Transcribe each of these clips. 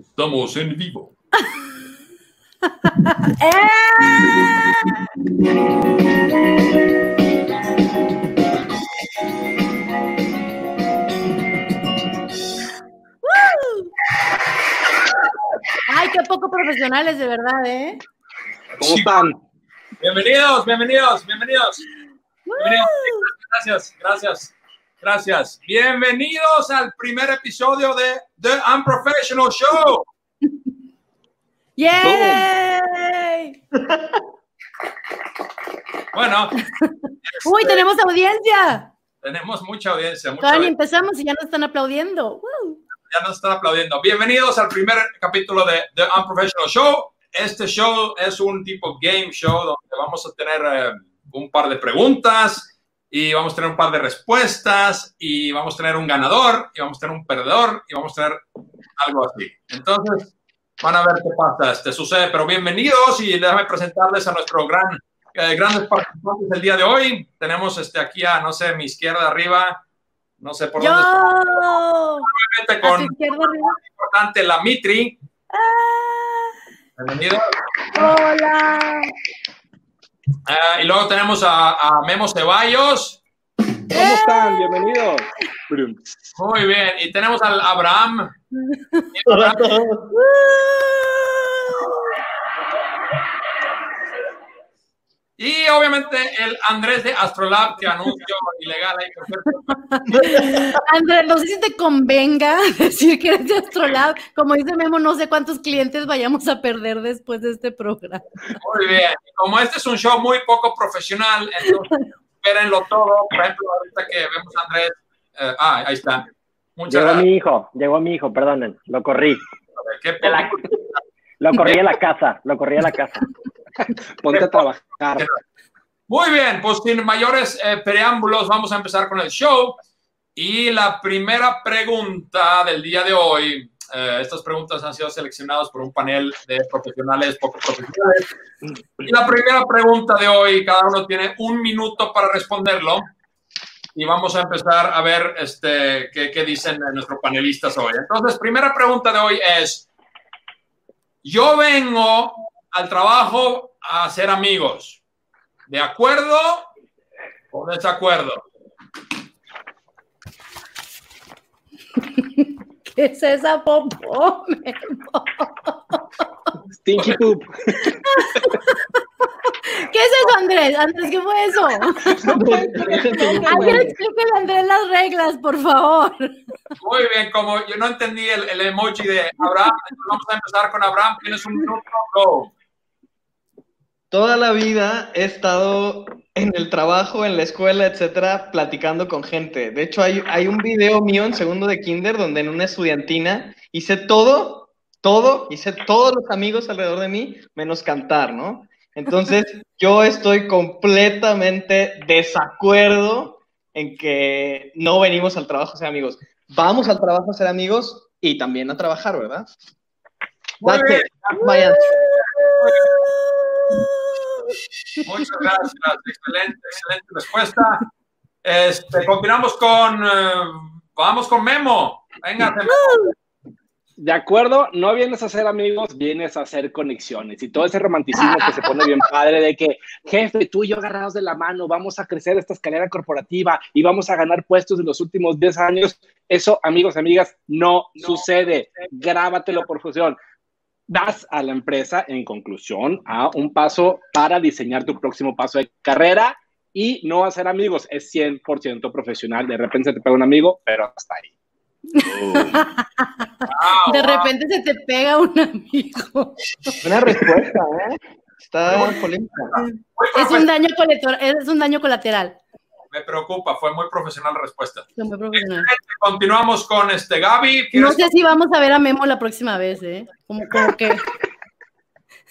Estamos en vivo. Ay, qué poco profesionales, de verdad, ¿eh? ¿Cómo están? Bienvenidos, bienvenidos, bienvenidos. Bienvenidos. Gracias, gracias, gracias. Bienvenidos al primer episodio de The Unprofessional Show. ¡Yay! Bueno, Uy, tenemos audiencia. tenemos mucha audiencia, mucha Todavía audiencia. empezamos y ya nos están aplaudiendo. Ya nos están aplaudiendo. Bienvenidos al primer capítulo de The Unprofessional Show. Este show es un tipo game show donde vamos a tener eh, un par de preguntas y vamos a tener un par de respuestas y vamos a tener un ganador y vamos a tener un perdedor y vamos a tener algo así. Entonces, van a ver qué pasa, este sucede. Pero bienvenidos y déjame presentarles a nuestro gran, eh, grandes participantes del día de hoy. Tenemos este aquí a, no sé, mi izquierda arriba, no sé por ¡Yo! dónde está, con izquierda arriba. importante, la Mitri. Bienvenido. Hola. Ah, y luego tenemos a, a Memo Ceballos. ¿Cómo están? Bienvenidos. Muy bien. Y tenemos al Abraham. Hola a todos. Y obviamente el Andrés de Astrolab, que anuncio ilegal ahí. perfecto. Andrés, no sé si te convenga decir que eres de Astrolab. Como dice Memo, no sé cuántos clientes vayamos a perder después de este programa. Muy bien. Como este es un show muy poco profesional, entonces espérenlo todo. Por ejemplo, ahorita que vemos a Andrés. eh, ah, ahí está. Muchas Llegó gracias. mi hijo, llegó mi hijo, perdonen, lo corrí. Qué De la- Lo corrí a la casa, lo corrí a la casa. Ponte a trabajar. Muy bien, pues sin mayores eh, preámbulos, vamos a empezar con el show. Y la primera pregunta del día de hoy, eh, estas preguntas han sido seleccionadas por un panel de profesionales poco profesionales. Y la primera pregunta de hoy, cada uno tiene un minuto para responderlo. Y vamos a empezar a ver este, qué, qué dicen nuestros panelistas hoy. Entonces, primera pregunta de hoy es, yo vengo al trabajo a hacer amigos. ¿De acuerdo o desacuerdo? ¿Qué es esa popó? Stinky poop. ¿Qué es eso, Andrés? Andrés, ¿qué fue eso? Alguien explíquele a Andrés las reglas, por favor. Muy bien, como yo no entendí el, el emoji de Abraham, entonces vamos a empezar con Abraham. Tienes un minuto, go. Toda la vida he estado en el trabajo, en la escuela, etcétera, platicando con gente. De hecho, hay, hay un video mío en segundo de kinder donde en una estudiantina hice todo, todo, hice todos los amigos alrededor de mí, menos cantar, ¿no? Entonces, yo estoy completamente desacuerdo en que no venimos al trabajo a ser amigos. Vamos al trabajo a ser amigos y también a trabajar, ¿verdad? That's bien, it. That's my answer. Muchas gracias. Excelente, excelente respuesta. Este, continuamos con, eh, vamos con Memo. Venga, Memo. De acuerdo, no vienes a ser amigos, vienes a hacer conexiones. Y todo ese romanticismo que se pone bien padre de que, jefe, tú y yo agarrados de la mano, vamos a crecer esta escalera corporativa y vamos a ganar puestos en los últimos 10 años. Eso, amigos, amigas, no, sucede. Grábatelo por fusión. Das a la empresa, en conclusión, a un paso para diseñar tu próximo paso de carrera y no hacer amigos. Es 100% profesional. De repente se te pega un amigo, pero hasta ahí. Wow, De wow. repente se te pega un amigo. Buena respuesta, ¿eh? Está polémica. Muy Es un daño colateral. Es un daño colateral. Me preocupa, fue muy profesional la respuesta. Fue muy profesional. Continuamos con este Gaby. No ¿Quieres sé si vamos a ver a Memo la próxima vez, ¿eh? Como, como que.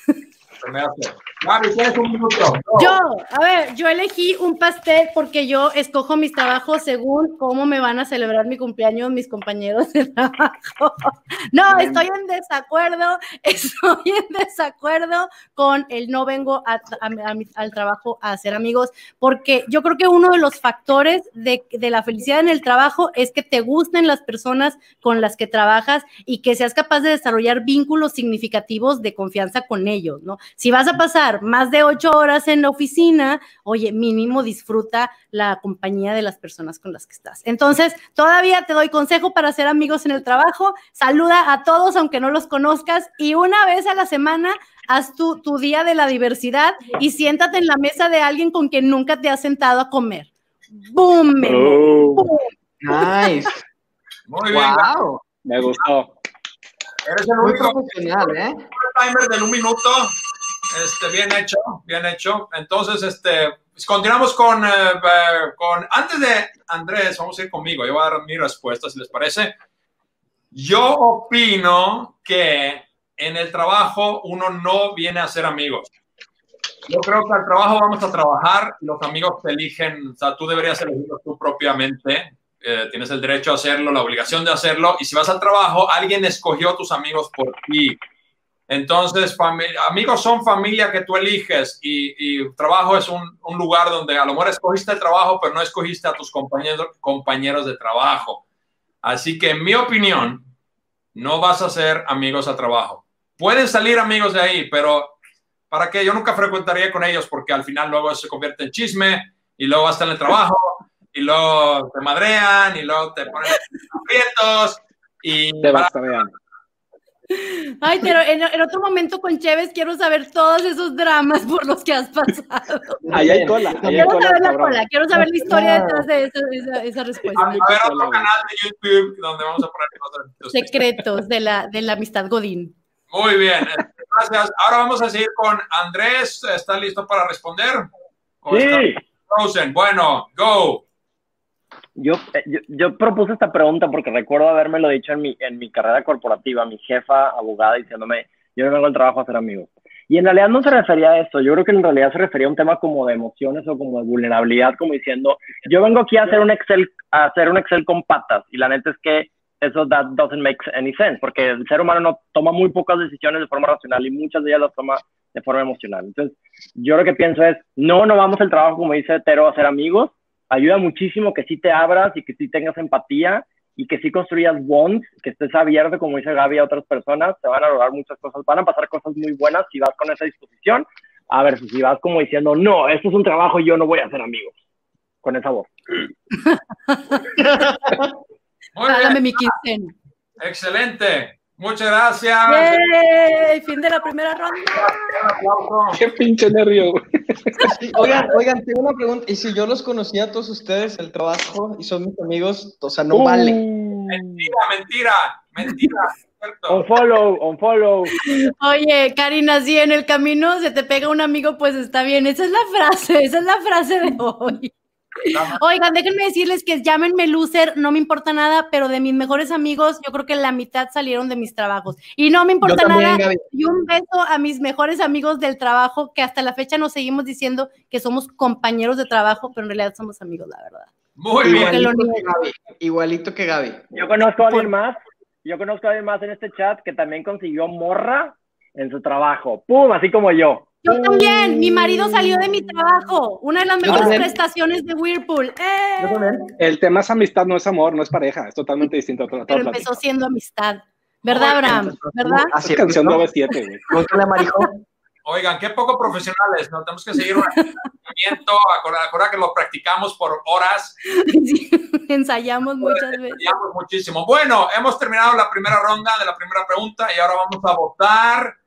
primero? Gaby, tienes un minuto. Go. Yo, a ver, yo elegí un pastel porque yo escojo mis trabajos según cómo me van a celebrar mi cumpleaños mis compañeros de trabajo. No, estoy en desacuerdo, estoy en desacuerdo con el no vengo a- a- a mi- al trabajo a hacer amigos, porque yo creo que uno de los factores de, de la felicidad en el trabajo es que te gusten las personas con las que trabajas y que seas capaz de desarrollar vínculos significativos de confianza con ellos, ¿no? Si vas a pasar más de ocho horas en la oficina, oye, mínimo disfruta la compañía de las personas con las que estás. Entonces, todavía te doy consejo para hacer amigos en el trabajo, saluda a todos aunque no los conozcas y una vez a la semana haz tu, tu día de la diversidad y siéntate en la mesa de alguien con quien nunca te has sentado a comer. ¡Boom! Oh, Nice. Muy bien. Wow. Me gustó. Eres el único profesional, ¿eh? timer del un minuto. Este, bien hecho, bien hecho. Entonces, este, pues, continuamos con, eh, eh, con, antes de Andrés, vamos a ir conmigo. Yo voy a dar mi respuesta, si les parece. Yo opino que en el trabajo uno no viene a ser amigos. Yo creo que al trabajo vamos a trabajar los amigos te eligen, o sea, tú deberías elegirlos tú propiamente. Eh, tienes el derecho a hacerlo, la obligación de hacerlo. Y si vas al trabajo, alguien escogió a tus amigos por ti. Entonces, amigos son familia que tú eliges y, y trabajo es un, un lugar donde a lo mejor escogiste el trabajo, pero no escogiste a tus compañeros, compañeros de trabajo. Así que, en mi opinión, no vas a ser amigos a trabajo. Pueden salir amigos de ahí, pero ¿para qué? Yo nunca frecuentaría con ellos porque al final luego se convierte en chisme y luego hasta en el trabajo y luego te madrean y luego te ponen aprietos y Te vean. Ay, pero en, en otro momento con Chévez quiero saber todos esos dramas por los que has pasado. Ahí hay cola. Ahí hay Quiero cola, saber la cabrón. cola, quiero saber la historia detrás de esa, esa- esa respuesta. a ver otro canal de YouTube donde vamos a poner cosas. Secretos de la, de la amistad Godín. Muy bien, este, gracias. Ahora vamos a seguir con Andrés. ¿Está listo para responder? ¿O está sí. frozen? Bueno, go. Yo, eh, yo, yo propuse esta pregunta porque recuerdo habérmelo dicho en mi, en mi carrera corporativa, mi jefa abogada diciéndome, yo no vengo al trabajo a hacer amigos. Y en realidad no se refería a eso, yo creo que en realidad se refería a un tema como de emociones o como de vulnerabilidad, como diciendo, yo vengo aquí a hacer un Excel, a hacer un Excel con patas, y la neta es que eso that doesn't make any sense, porque el ser humano no toma muy pocas decisiones de forma racional y muchas de ellas las toma de forma emocional. Entonces, yo lo que pienso es, no, no vamos al trabajo, como dice Tero, a ser amigos, ayuda muchísimo que sí te abras y que sí tengas empatía y que sí construyas bonds, que estés abierto, como dice Gaby, a otras personas, te van a lograr muchas cosas, van a pasar cosas muy buenas si vas con esa disposición, a ver si vas como diciendo, no, esto es un trabajo y yo no voy a ser amigos, con esa voz. Bien, mi quincena. excelente. Muchas gracias. ¡Yay! Fin de la primera ronda. Qué pinche nervio. Oigan, oigan, tengo una pregunta. ¿Y si yo los conocía a todos ustedes, el trabajo, y son mis amigos? O sea, no Uh, vale. Mentira, mentira, mentira. ¿cierto? On follow, on follow. Oye, Karina, si en el camino se te pega un amigo, pues está bien. Esa es la frase, esa es la frase de hoy. Oigan, déjenme decirles que llámenme loser, no me importa nada, pero de mis mejores amigos, yo creo que la mitad salieron de mis trabajos. Y no me importa también, nada. Gaby. Y un beso a mis mejores amigos del trabajo, que hasta la fecha nos seguimos diciendo que somos compañeros de trabajo, pero en realidad somos amigos, la verdad. Muy bien. que. Gaby. Igualito que Gaby. Yo conozco a alguien más, yo conozco a alguien más en este chat que también consiguió morra en su trabajo. ¡Pum! Así como yo. Yo también, mi marido salió de mi trabajo, una de las mejores también. prestaciones de Whirlpool. ¡Eh! Yo también. El tema es amistad, no es amor, no es pareja. Es totalmente distinto a toda, Pero empezó siendo amistad. ¿Verdad, Abraham? ¿Verdad? Así Es canción de es. OV7, güey. Pregúntale a Marijo. Oigan, qué poco profesionales, ¿no? Tenemos que seguir un entrenamiento. Acuerda, acuerda que lo practicamos por horas. Sí, ensayamos muchas veces. Ensayamos muchísimo. Bueno, hemos terminado la primera ronda de la primera pregunta y ahora vamos a votar.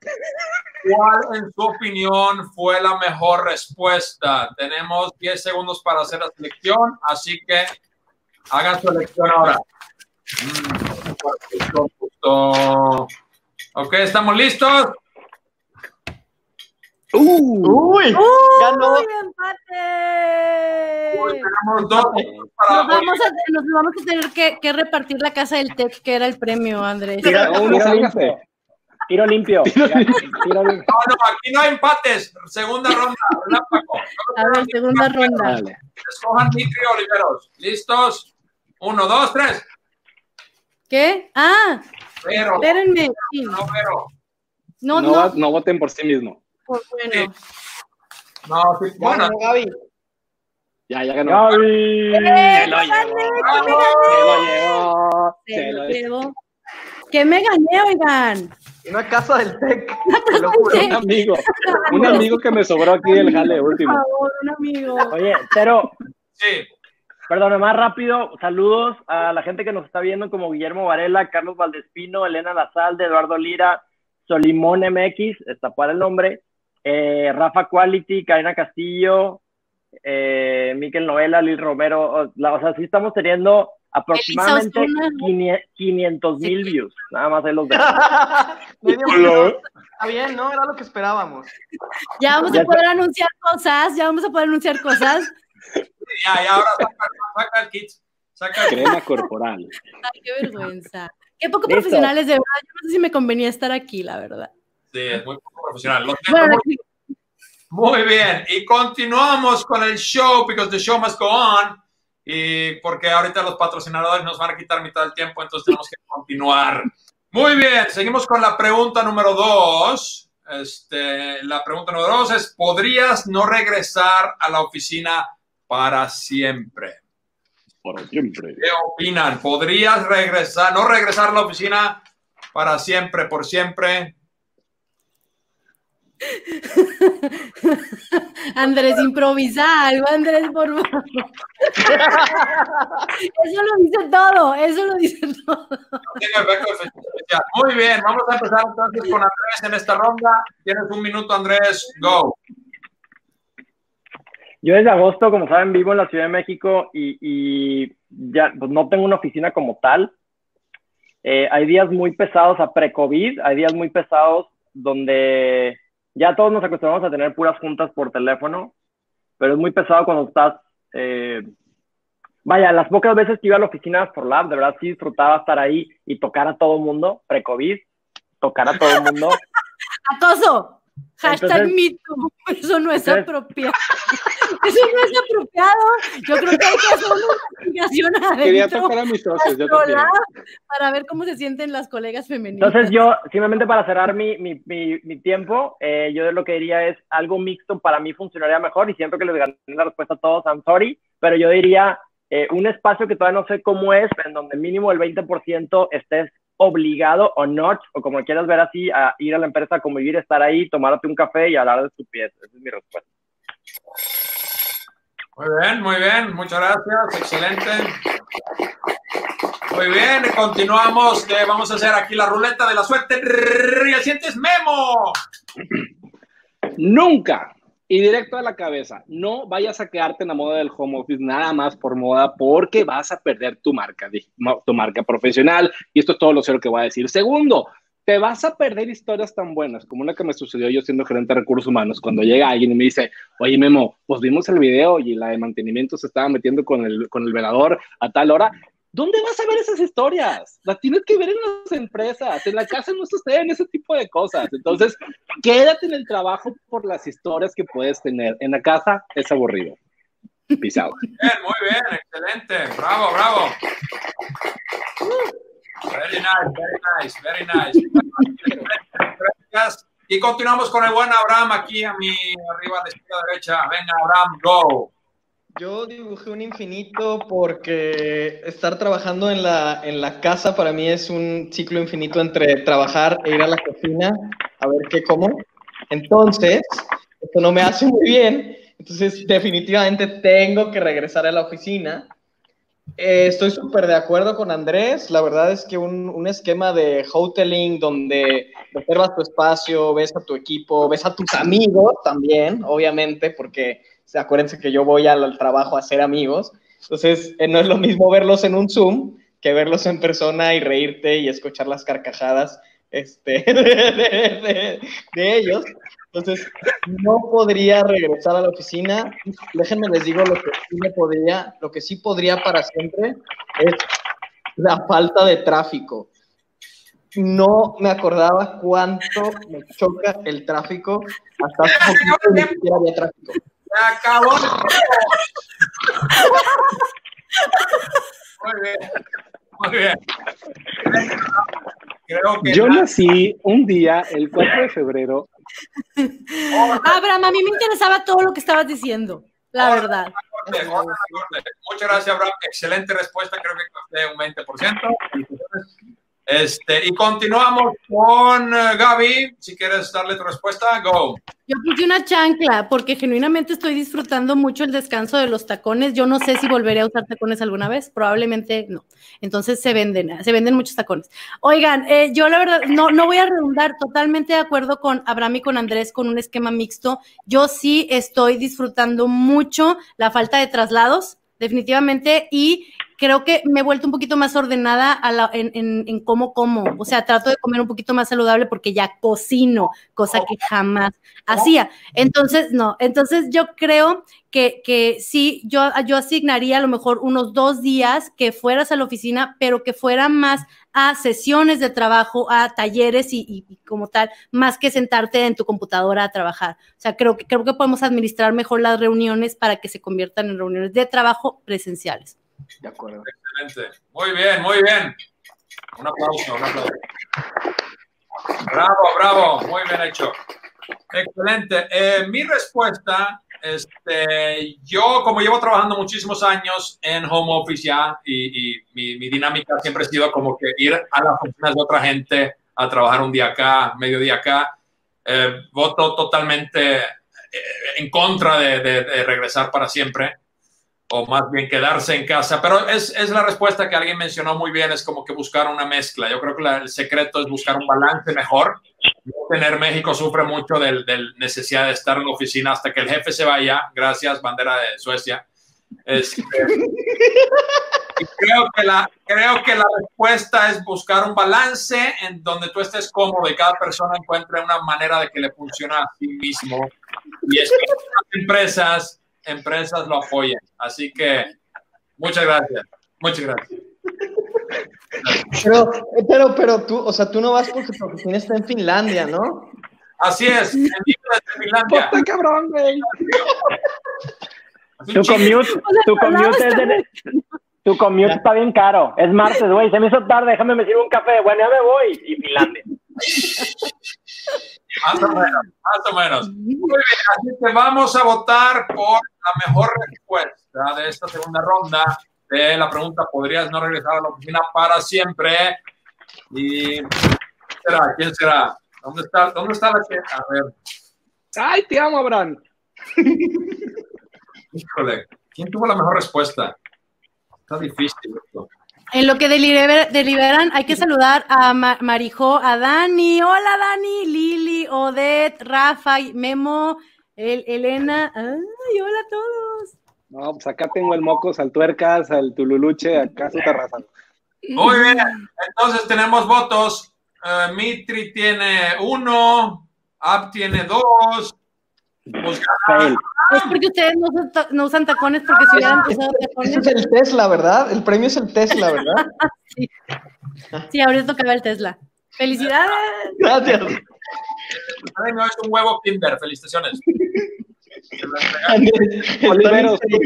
¿Cuál, en su opinión, fue la mejor respuesta? Tenemos 10 segundos para hacer la selección, así que hagan su elección ahora. Mm. Ok, ¿estamos listos? Uy, ganó. ¡Uy, empate! Uy, tenemos dos para Nos vamos a, nos vamos a tener que, que repartir la casa del TEC, que era el premio, Andrés. Mira, sálgase. limpio. Tiro limpio. Tiro limpio. No, no, aquí no hay empates. Segunda ronda. relámpago. A ver, segunda ronda. Dale. Escojan Mitri Oliveros. ¿Listos? Uno, dos, tres. ¿Qué? Ah, Pero. espérenme. No, pero. No, No, no, no voten por sí mismo. Pues bueno. No, sí, Ya bueno. ganó Gaby. Ya, ya ganó. Gaby. Llevó. ¡Bravo! Se lo llevó. Se Se lo lo llevo. ¿Qué me gané, oigan? Una casa del TEC. Te lo juro. Un amigo. Un amigo que me sobró aquí del jale Por último. favor, un amigo. Oye, pero, Sí. perdón, más rápido, saludos a la gente que nos está viendo como Guillermo Varela, Carlos Valdespino, Elena Lazalde, Eduardo Lira, Solimón MX, está para el nombre, eh, Rafa Quality, Karina Castillo, eh, Miquel Novela, Lil Romero, o, la- o sea, sí estamos teniendo aproximadamente Osuna. 500 mil views, nada más ahí los dejo. Está bien, ¿no? Era lo que esperábamos. Ya vamos Ya a poder anunciar cosas, ya vamos a poder anunciar cosas. Ya, ya, ahora saca, saca el kit. Saca el. Crema corporal. Ay, qué vergüenza. Qué poco Listo. profesionales, de verdad. Yo no sé si me convenía estar aquí, la verdad. Sí, es muy poco profesional. Lo Bueno, mucho. Muy bien, y continuamos con el show, because the show must go on. Y porque ahorita los patrocinadores nos van a quitar mitad del tiempo, entonces tenemos que continuar. Muy bien, seguimos con la pregunta número dos. Este, la pregunta número dos es: ¿podrías no regresar a la oficina para siempre? Por siempre. ¿Qué opinan? ¿Podrías regresar, no regresar a la oficina para siempre, por siempre? Andrés, improvisa algo, Andrés, por favor. Eso lo dice todo, eso lo dice todo. Muy bien, vamos a empezar entonces con Andrés en esta ronda. Tienes un minuto, Andrés. Go. Yo desde agosto, como saben, vivo en la Ciudad de México y, y ya pues, no tengo una oficina como tal. Eh, hay días muy pesados a pre-COVID, hay días muy pesados donde ya todos nos acostumbramos a tener puras juntas por teléfono, pero es muy pesado cuando estás... eh, vaya, las pocas veces que iba a la oficina por Lab, de verdad sí disfrutaba estar ahí y tocar a todo mundo, pre-COVID, tocar a todo mundo. Acoso. Hashtag MeToo. Eso no es apropiado. Eso no es apropiado. Yo creo que hay que hacer una investigación Quería adentro tocar a mis socios, yo también. para ver cómo se sienten las colegas femeninas. Entonces yo, simplemente para cerrar mi, mi, mi, mi tiempo, eh, yo lo que diría es algo mixto para mí funcionaría mejor y siento que les gané la respuesta a todos, I'm sorry, pero yo diría eh, un espacio que todavía no sé cómo es, en donde mínimo el 20% estés obligado o not, o como quieras ver así, a ir a la empresa a convivir, estar ahí, tomarte un café y hablar de estupidez. Esa es mi respuesta. Muy bien, muy bien. Muchas gracias. Excelente. Muy bien, continuamos. que vamos a hacer aquí la ruleta de la suerte. Y el siguiente es Memo. Nunca. Y directo a la cabeza, no vayas a quedarte en la moda del home office nada más por moda porque vas a perder tu marca, tu marca profesional. Y esto es todo lo cero que voy a decir. Segundo, te vas a perder historias tan buenas como una que me sucedió yo siendo gerente de recursos humanos, cuando llega alguien y me dice, oye Memo, pues vimos el video y la de mantenimiento se estaba metiendo con el, con el velador a tal hora. ¿Dónde vas a ver esas historias? Las tienes que ver en las empresas. En la casa no suceden ese tipo de cosas. Entonces, quédate en el trabajo por las historias que puedes tener. En la casa es aburrido. Peace out. Bien, muy bien, excelente. Bravo, bravo. Very nice, very nice, very nice. Gracias. Y continuamos con el buen Abraham aquí a mi arriba la izquierda derecha. Venga, Abraham, go. Yo dibujé un infinito porque estar trabajando en la, en la casa para mí es un ciclo infinito entre trabajar e ir a la cocina a ver qué como. Entonces, esto no me hace muy bien. Entonces, definitivamente tengo que regresar a la oficina. Eh, estoy súper de acuerdo con Andrés. La verdad es que un, un esquema de hoteling donde reservas tu espacio, ves a tu equipo, ves a tus amigos también, obviamente, porque acuérdense que yo voy al, al trabajo a hacer amigos. Entonces, eh, no es lo mismo verlos en un Zoom que verlos en persona y reírte y escuchar las carcajadas este, de, de- de- ellos. Entonces, no podría regresar a la oficina. Déjenme les digo lo que sí me podría, lo que sí podría para siempre es la falta de tráfico. no me acordaba cuánto me choca el tráfico. Hasta hace poquito había tráfico. Se acabó. Muy bien. Muy bien. Creo que Yo nací un día, el 4 de febrero. Abraham, a mí me interesaba todo lo que estabas diciendo, la verdad. Muchas gracias, Abraham. Excelente respuesta. Creo que costé un 20%. Este, y continuamos con eh, Gaby. Si quieres darle tu respuesta, go. Yo puse una chancla porque genuinamente estoy disfrutando mucho el descanso de los tacones. Yo no sé si volveré a usar tacones alguna vez, probablemente no. Entonces se venden, se venden muchos tacones. Oigan, eh, yo la verdad no, no voy a redundar, totalmente de acuerdo con Abraham y con Andrés con un esquema mixto. Yo sí estoy disfrutando mucho la falta de traslados, definitivamente, y creo que me he vuelto un poquito más ordenada a la- en, en- cómo como. O sea, trato de comer un poquito más saludable porque ya cocino, cosa que jamás hacía. Entonces, no, entonces yo creo que, que sí, yo, yo asignaría a lo mejor unos dos días que fueras a la oficina, pero que fueran más a sesiones de trabajo, a talleres y- y como tal, más que sentarte en tu computadora a trabajar. O sea, creo que, creo que podemos administrar mejor las reuniones para que se conviertan en reuniones de trabajo presenciales. De acuerdo. Excelente. Muy bien, muy bien. Un aplauso, un aplauso. Bravo, bravo. Muy bien hecho. Excelente. Eh, mi respuesta, este, yo como llevo trabajando muchísimos años en home office ya y, y mi, mi dinámica siempre ha sido como que ir a las oficinas de otra gente a trabajar un día acá, medio día acá. Eh, voto totalmente eh, en contra de, de- de regresar para siempre o más bien quedarse en casa. Pero es, es la respuesta que alguien mencionó muy bien, es como que buscar una mezcla. Yo creo que la- el secreto es buscar un balance mejor. Tener México sufre mucho de la necesidad de estar en la oficina hasta que el jefe se vaya. Gracias, bandera de Suecia. Este, y creo, que la, creo que la respuesta es buscar un balance en donde tú estés cómodo y cada persona encuentre una manera de que le funcione a sí mismo. Y es que las empresas, empresas lo apoyen. Así que muchas gracias. Muchas gracias. Pero, pero, pero tú, o sea, tú no vas porque tu oficina está en Finlandia, ¿no? Así es, en Finlandia. ¡Puta cabrón, güey! Tu commute, tu commute, es de- tu commute está bien caro. Es martes, güey. Se me hizo tarde, déjame me sirvo un café. Bueno, ya me voy. Y Finlandia. Más o menos, más o menos. Muy bien, así que vamos a votar por la mejor respuesta de esta segunda ronda de la pregunta, ¿podrías no regresar a la oficina para siempre? Y ¿quién será? ¿Quién será? ¿Dónde está, dónde está la que? A ver, ¡Ay, te amo, Abraham! híjole, ¿quién tuvo la mejor respuesta? Está difícil esto. En lo que deliber- deliberan, hay que saludar a Ma- Marijo, a Dani. Hola, Dani, Lili, Odette, Rafa, Memo, El- Elena. Ay, hola a todos. No, pues acá tengo el Mocos, al Tuercas, al Tululuche, acá su terraza. Muy bien, entonces tenemos votos. Eh, Mitri tiene uno, Ab tiene dos. Pues. Es porque ustedes no no usan tacones porque si hubieran usado Ese tacones. es el Tesla, ¿verdad? El premio es el Tesla, ¿verdad? Sí, ahorita tocaba el Tesla. ¡Felicidades! Gracias. el premio es un huevo Kinder. Felicitaciones. Oliveros, ¿tú,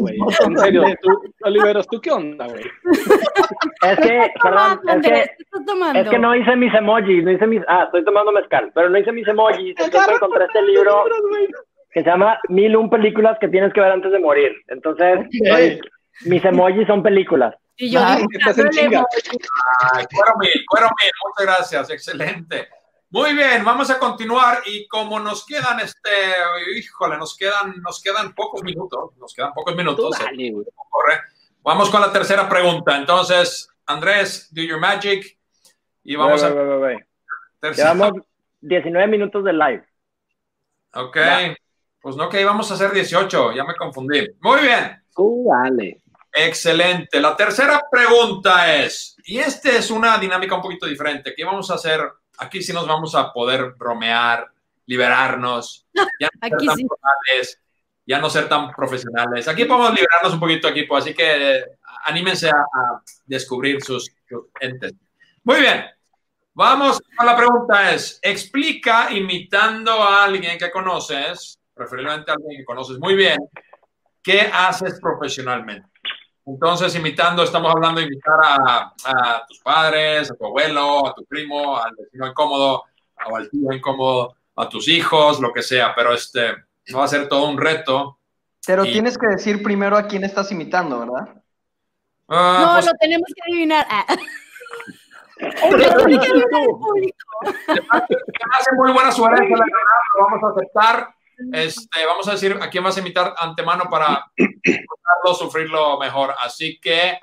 güey? En serio, Oliveros, ¿tú qué onda, güey? Es que, perdón, es que, ¿Qué estás tomando? es que no hice mis emojis, no hice mis, ah, estoy tomando mezcal, pero no hice mis emojis, entonces encontré este libro que se llama Mil un películas que tienes que ver antes de morir. Entonces, soy- mis emojis son películas. Y yo Ay, dibujando estás en el chinga. Ay, cuero mil, cuero mil, muchas gracias, excelente. Muy bien, vamos a continuar y como nos quedan, este, híjole, nos quedan, nos quedan pocos minutos, nos quedan pocos minutos, dale, corre. Vamos con la tercera pregunta. Entonces, Andrés, do your magic y vamos a ve. tercera. Llevamos 19 minutos de live. Ok, pues no, que íbamos a hacer 18, ya me confundí. Muy bien. Tú dale. Excelente. La tercera pregunta es, y esta es una dinámica un poquito diferente, ¿qué vamos a hacer? Aquí sí nos vamos a poder bromear, liberarnos, ya no Aquí ser tan sí. formales, ya no ser tan profesionales. Aquí podemos liberarnos un poquito, equipo, así que eh, anímense a, a descubrir sus, sus entes. Muy bien. Vamos a la pregunta es, explica imitando a alguien que conoces, preferiblemente a alguien que conoces muy bien, qué haces profesionalmente. Entonces, imitando, estamos hablando de imitar a, a tus padres, a tu abuelo, a tu primo, al vecino incómodo, o al tío incómodo, a tus hijos, lo que sea, pero este va a ser todo un reto. Pero Y- tienes que decir primero a quién estás imitando, ¿verdad? Ah, No, pues, lo tenemos que adivinar. Ah. Tiene que adivinar el público. que hace muy buena suerte, la verdad, lo vamos a aceptar. Este, vamos a decir a quién vas a imitar antemano para disfrutarlo, sufrirlo mejor. Así que,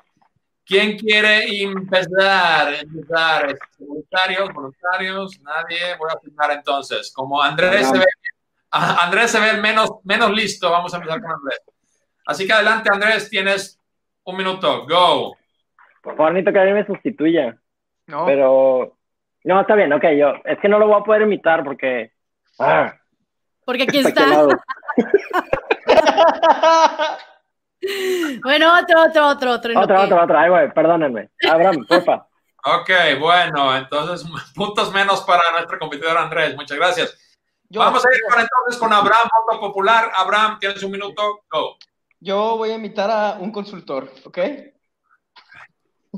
¿quién quiere empezar? empezar? Este, ¿Voluntarios? ¿Voluntarios? Nadie. Voy a firmar entonces. Como Andrés se ve, Andrés se ve el menos, menos listo, vamos a empezar con Andrés. Así que adelante, Andrés, tienes un minuto. Go. Por favor, necesito que alguien me sustituya. No. Pero. No, está bien, ok, yo. Es que no lo voy a poder imitar porque. Ah, Porque aquí está. Bueno, otro, otro, otro, otro. que- otra, otra. Ay, güey, perdónenme. Abraham, porfa. Ok, bueno, entonces puntos menos para nuestro competidor Andrés. Muchas gracias. Yo- Vamos a ir para entonces con Abraham, voto popular. Abraham, tienes un minuto. Go. Yo voy a imitar a un consultor, ¿ok?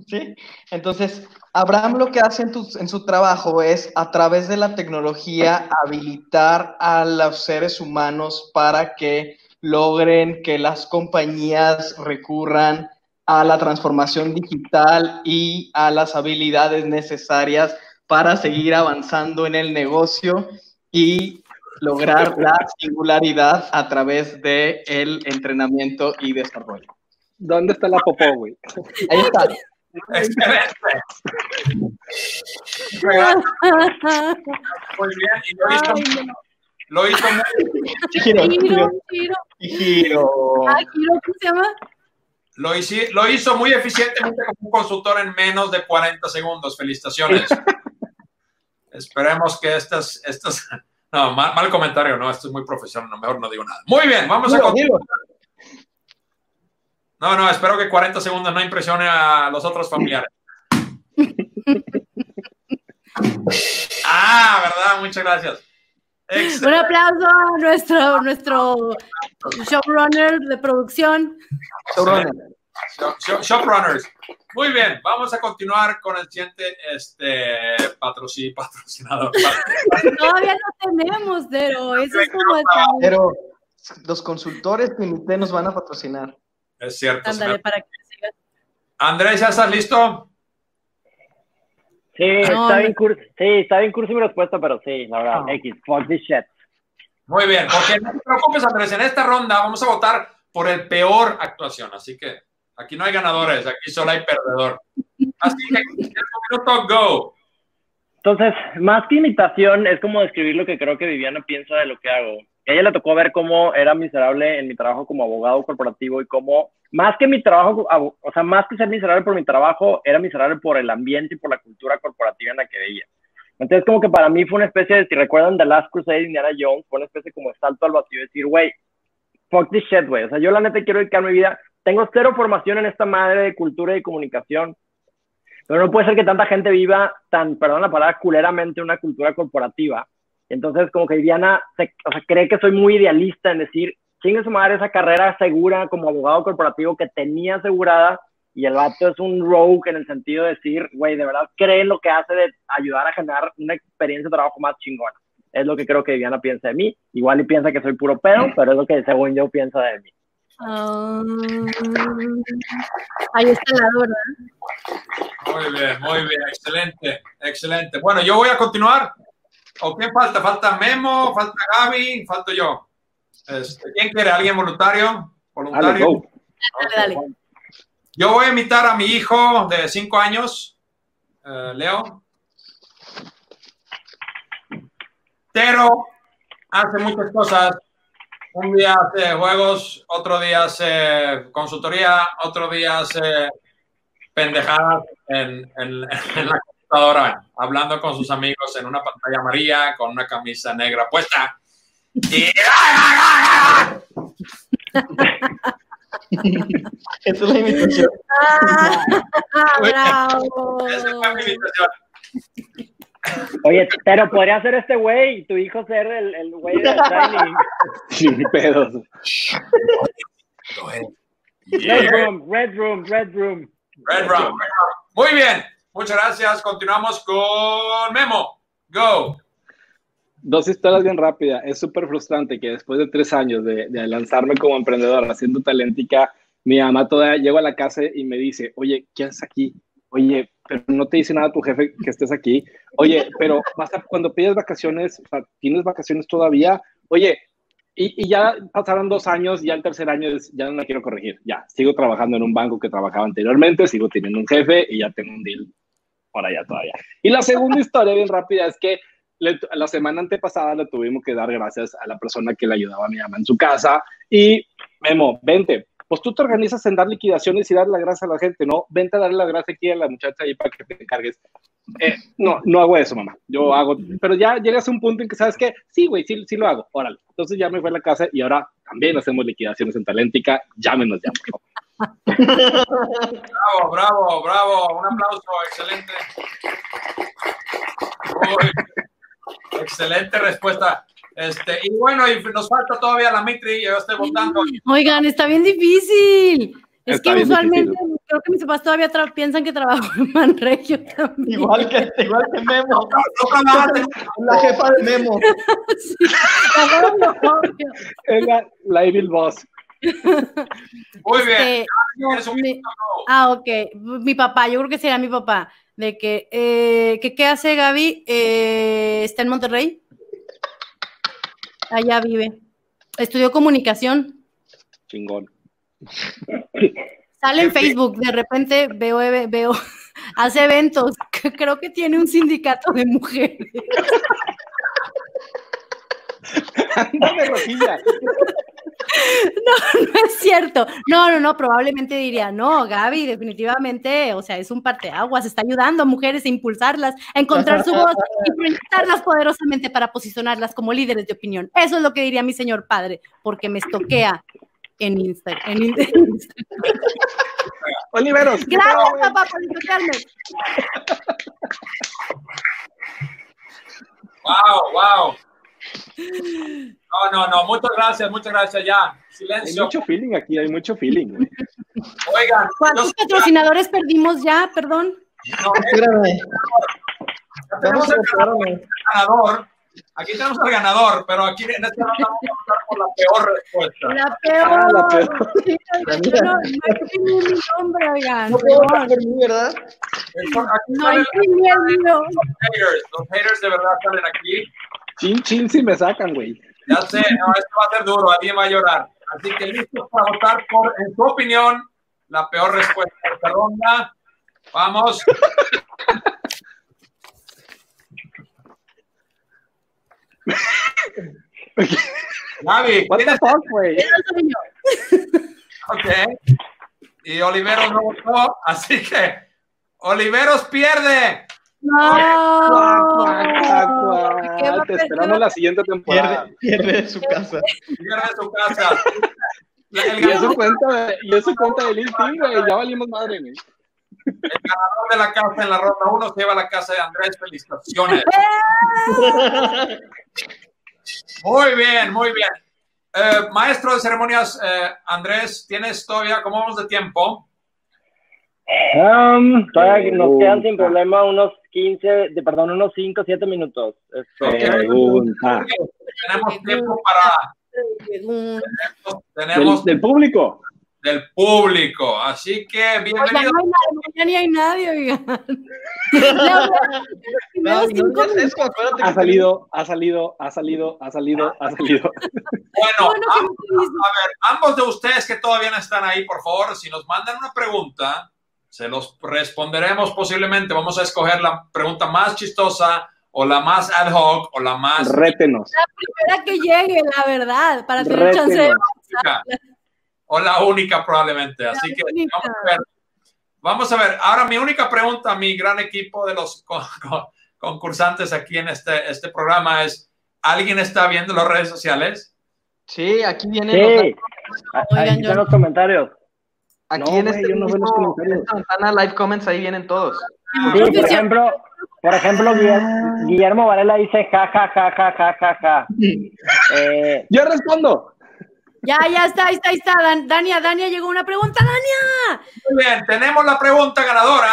¿Sí? Entonces, Abraham lo que hace en, tu- en su trabajo es, a través de la tecnología, habilitar a los seres humanos para que logren que las compañías recurran a la transformación digital y a las habilidades necesarias para seguir avanzando en el negocio y lograr la singularidad a través de el entrenamiento y desarrollo. ¿Dónde está la popó, güey? Ahí está. Excelente. Muy bien. Y lo hizo, Ay, no. lo hizo muy, Giro, Giro, giro. Ah, giro, ¿cómo se llama? lo hici- lo hizo muy eficientemente como un consultor en menos de 40 segundos. Felicitaciones. Esperemos que estas, estas, no, mal, mal comentario, no, esto es muy profesional, no, mejor no digo nada. Muy bien, vamos a continuar. giro. No, no, espero que 40 segundos no impresione a los otros familiares. ah, ¿verdad? Muchas gracias. Un aplauso a nuestro, nuestro showrunner de producción. Showrunner. Shoprunners. Muy bien, vamos a continuar con el siguiente este, patroci- patrocinador. Todavía no tenemos, pero eso es como Pero los consultores que nos van a patrocinar. Es cierto. me- Ándale, para que sigas. Andrés, ¿ya estás listo? Sí, No, está bien cursi. Sí, está bien cursi mi respuesta, pero sí, la verdad. Ah. X, fuck this shit. Muy bien, porque no te preocupes, Andrés, en esta ronda vamos a votar por el peor actuación, así que aquí no hay ganadores, aquí solo hay perdedor. Así que, en un minuto, go. Entonces, más que imitación, es como describir lo que creo que Viviana piensa de lo que hago. A ella le tocó ver cómo era miserable en mi trabajo como abogado corporativo y cómo, más que mi trabajo, o sea, más que ser miserable por mi trabajo, era miserable por el ambiente y por la cultura corporativa en la que veía. Entonces, como que para mí fue una especie de, si recuerdan The Last Crusade de Indiana Jones, fue una especie como de salto al vacío, decir, güey, fuck this shit, güey. O sea, yo la neta quiero dedicar mi vida, tengo cero formación en esta madre de cultura y comunicación, pero no puede ser que tanta gente viva tan, perdón la palabra, culeramente una cultura corporativa. Entonces, como que Viviana se, o sea, cree que soy muy idealista en decir, chingue su madre esa carrera segura como abogado corporativo que tenía asegurada y el vato es un rogue en el sentido de decir, güey, de verdad cree en lo que hace de ayudar a generar una experiencia de trabajo más chingona. Es lo que creo que Viviana piensa de mí. Igual y piensa que soy puro pedo, pero es lo que según yo piensa de mí. Ah, ahí está lado, ¿verdad? Muy bien, muy bien, excelente, excelente. Bueno, yo voy a continuar. ¿O quién falta? Falta Memo, falta Gaby, falto yo. Este, ¿Quién quiere? ¿Alguien voluntario? ¿Voluntario? Dale, dale. Yo voy a invitar a mi hijo de cinco años, eh, Leo. Pero hace muchas cosas. Un día hace juegos, otro día hace consultoría, otro día hace pendejadas en, en- en la computadora, hablando con sus amigos en una pantalla amarilla con una camisa negra puesta. Y Esa es la imitación. Ah, bravo. Esa fue mi invitación. Oye, pero podría ser este güey tu hijo ser el, el güey de Tiny. Sin pedos. Red Room, Red Room, Red Room. Red Rum, Red Rum. Muy bien. Muchas gracias. Continuamos con Memo. Go. Dos historias bien rápidas. Es súper frustrante que después de tres años de, de lanzarme como emprendedor haciendo talentica, mi mamá todavía llegó a la casa y me dice, oye, ¿qué haces aquí? Oye, pero no te dice nada tu jefe que estés aquí. Oye, pero a- cuando pides vacaciones, o sea, ¿tienes vacaciones todavía? Oye, y, y ya pasaron dos años, ya el tercer año es- ya no la quiero corregir. Ya, sigo trabajando en un banco que trabajaba anteriormente, sigo teniendo un jefe y ya tengo un deal por allá todavía. Y la segunda historia bien rápida es que le- la semana antepasada le tuvimos que dar gracias a la persona que le ayudaba a mi mamá en su casa y Memo, vente. Pues tú te organizas en dar liquidaciones y darle la gracia a la gente, ¿no? Vente a darle la gracia aquí a la muchacha ahí para que te encargues. Eh, no, no hago eso, mamá. Yo hago, pero ya llegas a un punto en que sabes que sí, güey, sí, sí lo hago. Órale. Entonces ya me fue a la casa y ahora también hacemos liquidaciones en Talentica. Llámenos ya, por favor. Bravo, bravo, bravo. Un aplauso. Excelente. Excelente respuesta. Este, y bueno, y nos falta todavía la Mitri. Yo estoy votando. Oigan, está bien difícil. Es Está que usualmente difícil. creo que mis papás todavía piensan que trabajo en Manregio también. Igual que, igual que Memo. La jefa de Memo. Sí, la la, la Evil Boss. Muy bien. Este, mi- minuto, no. Ah, ok. Mi papá, yo creo que será mi papá. De que, eh, que ¿qué hace Gaby? Eh, está en Monterrey. Allá vive. Estudió comunicación. Chingón. Sale en Facebook. De repente veo, veo, hace eventos. Creo que tiene un sindicato de mujeres. Anda de rojilla. No es cierto. No, no, no. Probablemente diría, no, Gaby, definitivamente, o sea, es un parteaguas. Está ayudando a mujeres a impulsarlas, a encontrar su voz y proyectarlas poderosamente para posicionarlas como líderes de opinión. Eso es lo que diría mi señor padre, porque me estoquea en Insta- en Instagram. Oliveros. ¿qué Gracias, papá, por estoquearme. Wow, wow. No, no, no. Muchas gracias, muchas gracias. Ya. Hay Silencio. mucho feeling aquí, hay mucho feeling. güey. Oigan, ¿Cuántos patrocinadores perdimos ya? Perdón. no, Espérame. ya tenemos Vamos a el votar. ganador. Aquí tenemos al ganador, pero aquí en esta ronda vamos a votar por la peor respuesta. La peor. Ah, la peor. Sí, yo no, no escribí mi nombre, oigan. No puedo por mí, ¿verdad? Esto- Aquí No escribí el mío. los haters. Los haters de verdad salen aquí. Chin, chin, si me sacan, güey. Ya sé, no, esto va a ser duro, alguien va a llorar. Así que listos para votar por, en su opinión, la peor respuesta de esta ronda. Vamos. Gaby, What the fuck, güey? Ok. Y Oliveros no votó, así que Oliveros pierde. No. cuac. ¿Qué va a Te esperamos la siguiente temporada. Pierde, pierde su casa. Pierde su casa. Y eso cuenta, y eso cuenta de LinkedIn, güey. Ya valimos madre, güey. el ganador de la casa en la ronda 1 se lleva a la casa de Andrés. Felicitaciones. Muy bien, muy bien. Eh, maestro de ceremonias, eh, Andrés, ¿tienes todavía, cómo vamos de tiempo? Um, todavía nos quedan sin problema unos 15, de, perdón, unos 5, 7 minutos. Este. Pregunta. Tenemos tiempo para, tenemos Del, del público. del público, así que Oigan, bienvenido. no hay nadie, ya ni hay nadie, oigan. No, no eso, Ha salido, ha salido, ha salido, ha salido, ha salido. Bueno, Bueno, am- ¿qué me dices? a ver, ambos de ustedes que todavía no están ahí, por favor, si nos mandan una pregunta, se los responderemos posiblemente. Vamos a escoger la pregunta más chistosa o la más ad hoc o la más Rétenos. Espera que llegue, la verdad, para tener chance de Rétenos. o la única probablemente. Así que única. vamos a ver. Vamos a ver. Ahora mi única pregunta a mi gran equipo de los con- con- concursantes aquí en este, este programa es, ¿alguien está viendo las redes sociales? Sí, aquí vienen sí, los, Oigan, ahí yo- están los comentarios. Aquí No, en, este yo no veo los mismo- en comentarios. esta ventana live comments ahí vienen todos. Sí, por ejemplo, por ejemplo, Guillermo, Guillermo Varela dice ja, ja, ja, ja, ja, ja, ja. Eh, Yo respondo. Ya, ya está, ahí está, ahí está. Dan- Dania, Dania, llegó una pregunta, Dania. Muy bien, tenemos la pregunta ganadora.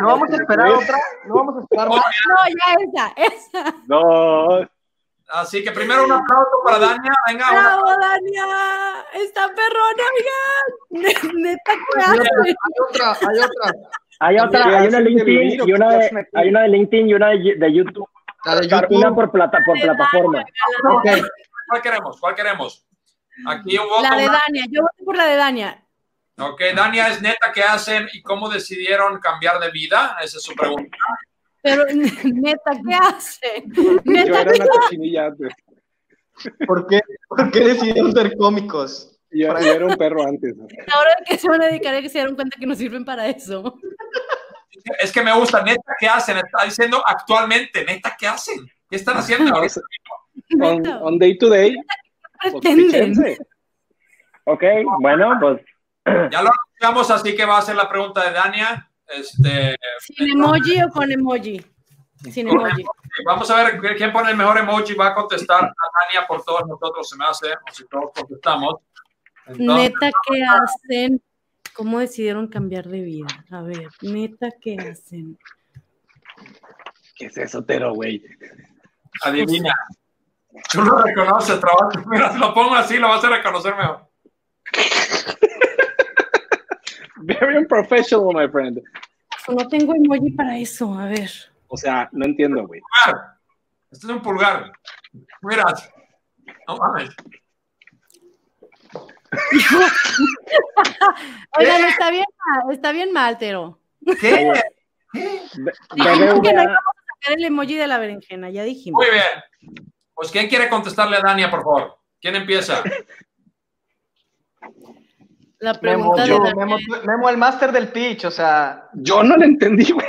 ¿No vamos a esperar otra? ¿No vamos a esperar más? No, ya esa, esa. No. Así que primero un aplauso para Dania. Venga, una- Bravo, Dania. Está perrona, oigan. Neta, ¿qué Hay hace? otra, hay otra. hay otra, ¿Qué hay una de LinkedIn y una de, hay una de LinkedIn y una de, de YouTube. La de Una YouTube. por plata, por plataforma. Ok. ¿Cuál queremos? ¿Cuál queremos? Aquí un voto. La de Dania, yo voy por la de Dania. Ok, Dania es neta, ¿qué hacen y cómo decidieron cambiar de vida? Esa es su pregunta. Pero, neta, ¿qué hace? Yo era una cochinilla antes. ¿Por qué, ¿Por qué decidieron ser cómicos? Yo, yo era un perro antes. ahora de que se van a dedicar a que se dieron cuenta que no sirven para eso. Es que me gusta, neta, ¿qué hacen? Está diciendo actualmente, neta, ¿qué hacen? ¿Qué están haciendo ahorita? On, day to day. pues. Ok, bueno, pues Ya lo anunciamos, así que va a ser la pregunta de Dania. Este, ¿Sin emoji o con emoji? Sin emoji. vamos a ver quién pone el mejor emoji. Va a contestar a Dania por todos nosotros, se me hace, o si todos contestamos. Entonces, Neta, ¿qué hacen? ¿Cómo decidieron cambiar de vida? A ver, neta, ¿qué hacen? ¿Qué es eso, Tero, güey? adivina. Tú lo reconoces, trabajo. Mira, si lo pongo así, lo vas a reconocer mejor. Very unprofessional, my friend. No tengo emoji para eso, a ver. O sea, no entiendo, güey. Pulgar. Este es un pulgar. Mira. No mames. Oigan, está bien mal, está bien mal, Tero. ¿Qué? Be- Dijimos que no íbamos a sacar el emoji de la berenjena, ya dijimos. Muy bien. Pues, ¿quién quiere contestarle a Dania, por favor? ¿Quién empieza? La Memo, pregunta de yo. Memo, Memo, el máster del pitch, o sea, Yo no lo entendí, güey.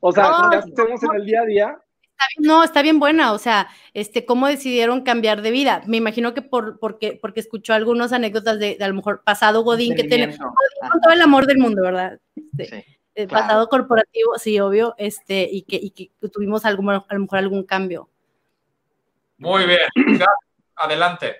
O sea, No, ya estamos en el día a día. Está bien- no, está bien buena, o sea, este, cómo decidieron cambiar de vida. Me imagino que por, porque, porque escuchó algunas anécdotas de, de a lo mejor pasado Godín, que tiene. Godín con todo el amor del mundo, ¿verdad? Este, Sí, eh, claro. Pasado corporativo, sí, obvio, este, y que, y que tuvimos algún, a lo mejor algún cambio. Muy bien. Adelante.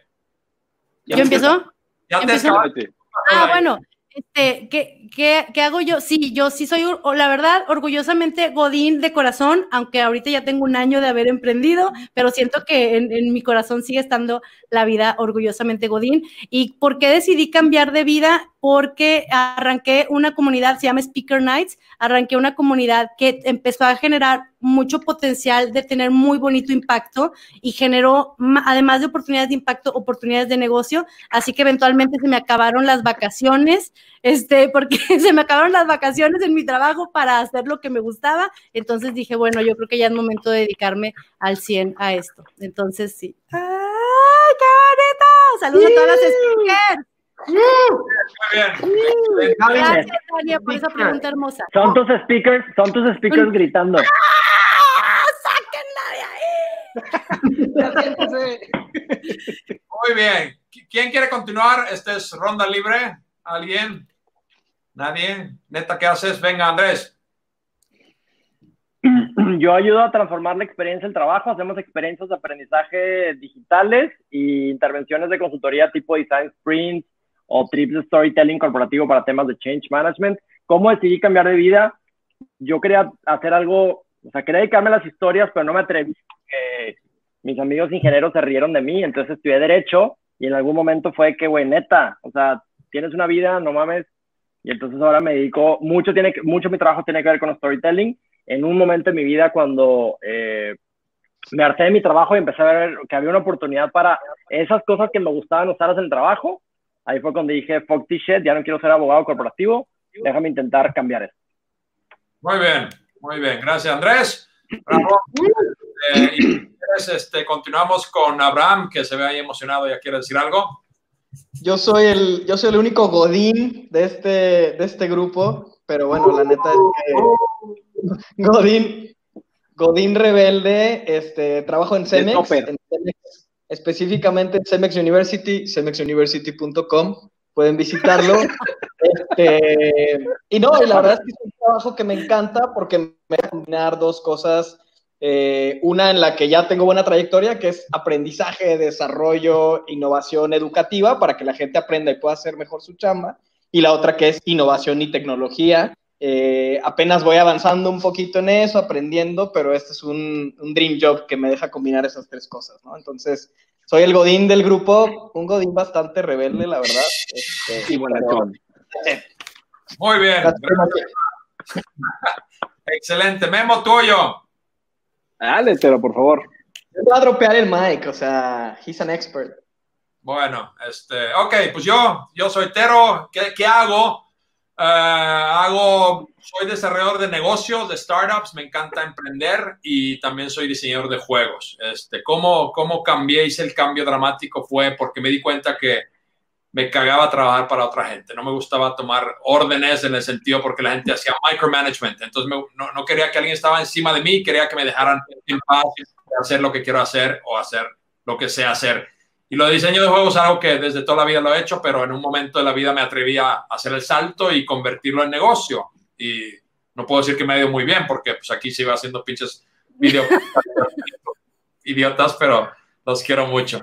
¿Yo empiezo? Ya te. Ah, bueno, este, ¿qué, qué, qué hago yo? Sí, yo sí soy, la verdad, orgullosamente Godín de corazón, aunque ahorita ya tengo un año de haber emprendido, pero siento que en, en mi corazón sigue estando la vida orgullosamente Godín. ¿Y por qué decidí cambiar de vida? Porque arranqué una comunidad, se llama Speaker Nights, arranqué una comunidad que empezó a generar mucho potencial de tener muy bonito impacto y generó, además de oportunidades de impacto, oportunidades de negocio. Así que eventualmente se me acabaron las vacaciones, este, porque se me acabaron las vacaciones en mi trabajo para hacer lo que me gustaba. Entonces dije, bueno, yo creo que ya es momento de dedicarme al 100 a esto. Entonces sí. ¡Ay, qué bonito! Saludos a todas las speakers. Muy. Gracias, Tania, por esa pregunta hermosa. son tus speakers, son tus speakers gritando. ¡Ah, sáquenla de ahí! Muy bien. ¿Qui- ¿Quién quiere continuar? Esta es ronda libre. ¿Alguien? ¿Nadie? Neta, ¿qué haces? Venga, Andrés. Yo ayudo a transformar la experiencia del trabajo, hacemos experiencias de aprendizaje digitales y intervenciones de consultoría tipo design sprint o trips de storytelling corporativo para temas de change management. ¿Cómo decidí cambiar de vida? Yo quería hacer algo, o sea, quería dedicarme a las historias, pero no me atreví mis amigos ingenieros se rieron de mí, entonces estudié derecho y en algún momento fue que, güey, neta, o sea, tienes una vida, no mames, y entonces ahora me dedico, mucho, tiene, mucho mi trabajo tiene que ver con storytelling en un momento de mi vida cuando eh, me harté de mi trabajo y empecé a ver que había una oportunidad para esas cosas que me gustaban usarlas en el trabajo, ahí fue cuando dije, fuck this shit, ya no quiero ser abogado corporativo, déjame intentar cambiar eso. Muy bien, muy bien. Gracias, Andrés. Eh, y este, continuamos con Abraham, que se ve ahí emocionado. ¿Ya quiere decir algo? yo soy el, yo soy el único Godín de este, de este grupo, pero bueno, la neta es que Godín, Godín rebelde, este, trabajo en Cemex, topper. en Cemex, específicamente en Cemex University, cemexuniversity.com. pueden visitarlo. Este, y no, y la verdad es que es un trabajo que me encanta porque me va a combinar dos cosas. Eh, una en la que ya tengo buena trayectoria, que es aprendizaje, desarrollo, innovación educativa para que la gente aprenda y pueda hacer mejor su chamba. Y la otra que es innovación y tecnología. Eh, apenas voy avanzando un poquito en eso, aprendiendo, pero este es un, un, dream job que me deja combinar esas tres cosas, ¿no? Entonces, soy el Godín del grupo, un Godín bastante rebelde, la verdad. Este, y bueno, Muy bien. Excelente. Memo, tuyo. Dale, pero por favor. Va a dropear el mic, o sea, he's an expert. Bueno, este, ok, pues yo, yo soy Tero. ¿Qué, qué hago? Uh, hago, soy desarrollador de negocios, de startups, me encanta emprender y también soy diseñador de juegos. Este, ¿cómo, ¿Cómo cambié? Hice el cambio dramático fue porque me di cuenta que me cagaba trabajar para otra gente. No me gustaba tomar órdenes en el sentido porque la gente hacía micromanagement. Entonces me, no, no, quería que alguien estaba encima de mí, quería que me dejaran en paz hacer lo que quiero hacer o hacer lo que sé hacer. Y lo de diseño de juegos es algo que desde toda la vida lo he hecho, pero en un momento de la vida me atreví a hacer el salto y convertirlo en negocio. Y no puedo decir que me ha ido muy bien, porque pues aquí se iba haciendo pinches videos idiotas, pero los quiero mucho.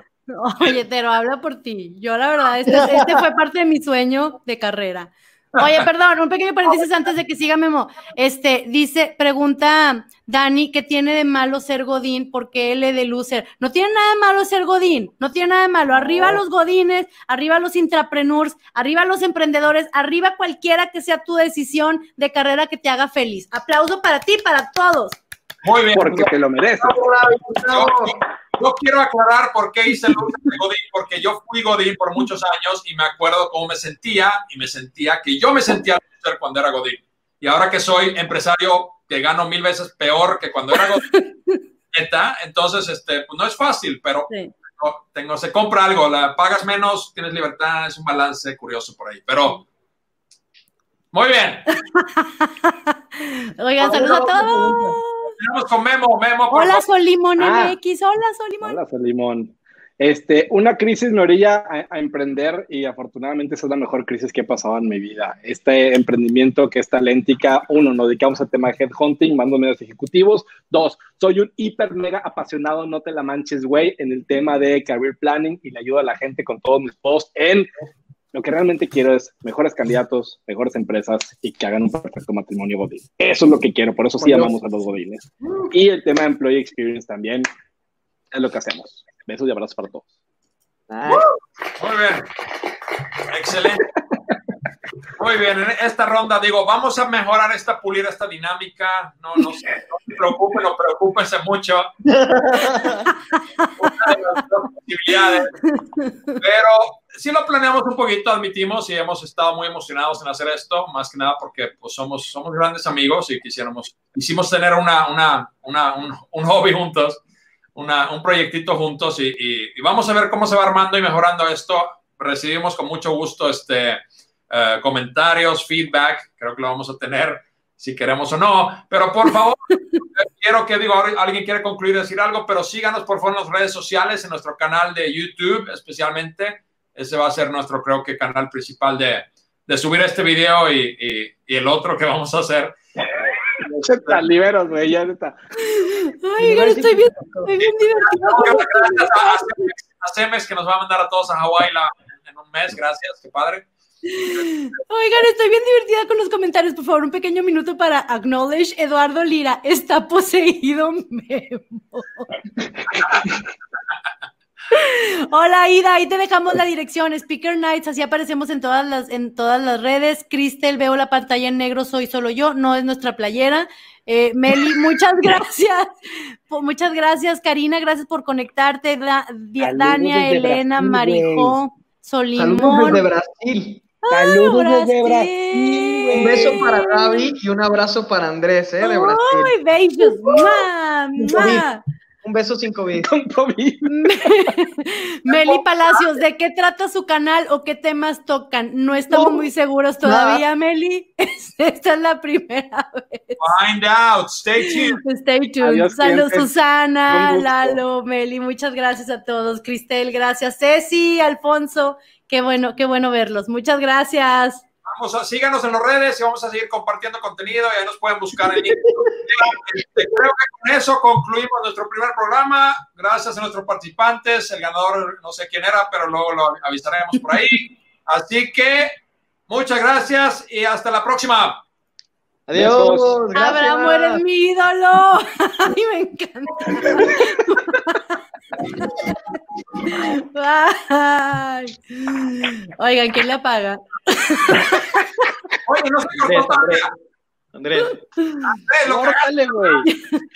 Oye, Tero, habla por ti. Yo, la verdad, este, este fue parte de mi sueño de carrera. Oye, perdón, un pequeño paréntesis antes de que siga Memo. Este, dice, pregunta Dani, ¿qué tiene de malo ser Godín? Porque él es de loser. No tiene nada de malo ser Godín, no tiene nada de malo. Arriba los Godines, arriba los intrapreneurs, arriba los emprendedores, arriba cualquiera que sea tu decisión de carrera que te haga feliz. Aplauso para ti, para todos. Muy bien. Porque te lo mereces. Yo, yo quiero aclarar por qué hice el de Godín, porque yo fui Godín por muchos años y me acuerdo cómo me sentía y me sentía que yo me sentía loser cuando era Godín. Y ahora que soy empresario que gano mil veces peor que cuando era Godín, neta, entonces este, pues no es fácil, pero sí. tengo, tengo, se compra algo, la pagas menos, tienes libertad, es un balance curioso por ahí, pero muy bien. Oigan, saludos a todos. Tenemos con Memo, Memo. Hola, Solimón ah, MX. Hola, Solimón. Hola, Solimón. Este, una crisis me orilla a, a, emprender y afortunadamente esa es la mejor crisis que he pasado en mi vida. Este emprendimiento que está lentica, uno, nos dedicamos al tema de headhunting, mando medios ejecutivos. Dos, soy un hiper mega apasionado, no te la manches, güey, en el tema de career planning y le ayudo a la gente con todos mis posts en lo que realmente quiero es mejores candidatos, mejores empresas y que hagan un perfecto matrimonio Godín. Eso es lo que quiero, por eso sí llamamos a los Godines. Y el tema de Employee Experience también es lo que hacemos. Besos y abrazos para todos. Muy bien. Excelente. Muy bien, en esta ronda digo, vamos a mejorar esta, pulir esta dinámica. No, no sé, no se preocupen, no preocupense mucho. Pero sí lo planeamos un poquito, admitimos, y hemos estado muy emocionados en hacer esto, más que nada porque pues, somos, somos grandes amigos y quisiéramos, quisimos tener una, una, una un, un, hobby juntos, una, un proyectito juntos y, y, y, vamos a ver cómo se va armando y mejorando esto. Recibimos con mucho gusto este, uh, comentarios, feedback, creo que lo vamos a tener si queremos o no, pero por favor, quiero que digo, alguien quiere concluir, decir algo, pero síganos por favor en las redes sociales, en nuestro canal de YouTube especialmente ese va a ser nuestro, creo que, canal principal de, de subir este video y, y, y, el otro que vamos a hacer. Está liberos, güey, ya está. Ay, estoy bien, estoy bien divertido. Gracias a, a Cemes que nos va a mandar a todos a Hawái en un mes, gracias, qué padre. Oigan, estoy bien divertida con los comentarios. Por favor, un pequeño minuto para acknowledge Eduardo Lira. Está poseído Memo. Hola Ida, ahí te dejamos la dirección, Speaker Nights, así aparecemos en todas las, en todas las redes. Cristel, veo la pantalla en negro, soy solo yo, no es nuestra playera. Eh, Meli, muchas gracias. muchas gracias, Karina, gracias por conectarte. Da, Dania, Elena, Brasil, Marijo, Solimón. Saludos desde Brasil. Saludos ah, desde Brasil. Un beso para Gaby y un abrazo para Andrés, ¿eh? De Brasil. ¡Ay, bellos! ¡Mua! Un beso sin COVID. Con COVID. Meli Palacios, ¿de qué trata su canal o qué temas tocan? No estamos no, muy seguros todavía, nada. Meli. Esta es la primera vez. Find out. Stay tuned. Stay tuned. Saludos, Susana, Lalo, Meli. Muchas gracias a todos. Cristel, gracias. Ceci, Alfonso. qué bueno, qué bueno verlos. Muchas gracias. Vamos a, síganos en las redes y vamos a seguir compartiendo contenido y ahí nos pueden buscar en este, Creo que con eso concluimos nuestro primer programa. Gracias a nuestros participantes. El ganador no sé quién era, pero luego lo avisaremos por ahí. Así que muchas gracias y hasta la próxima. Adiós. Abraham, eres mi ídolo. A mí me encanta. Bye. Oigan, ¿quién la paga? Oye, no se cortó Andrés, Andrés. Andrés, lo Córtale, güey.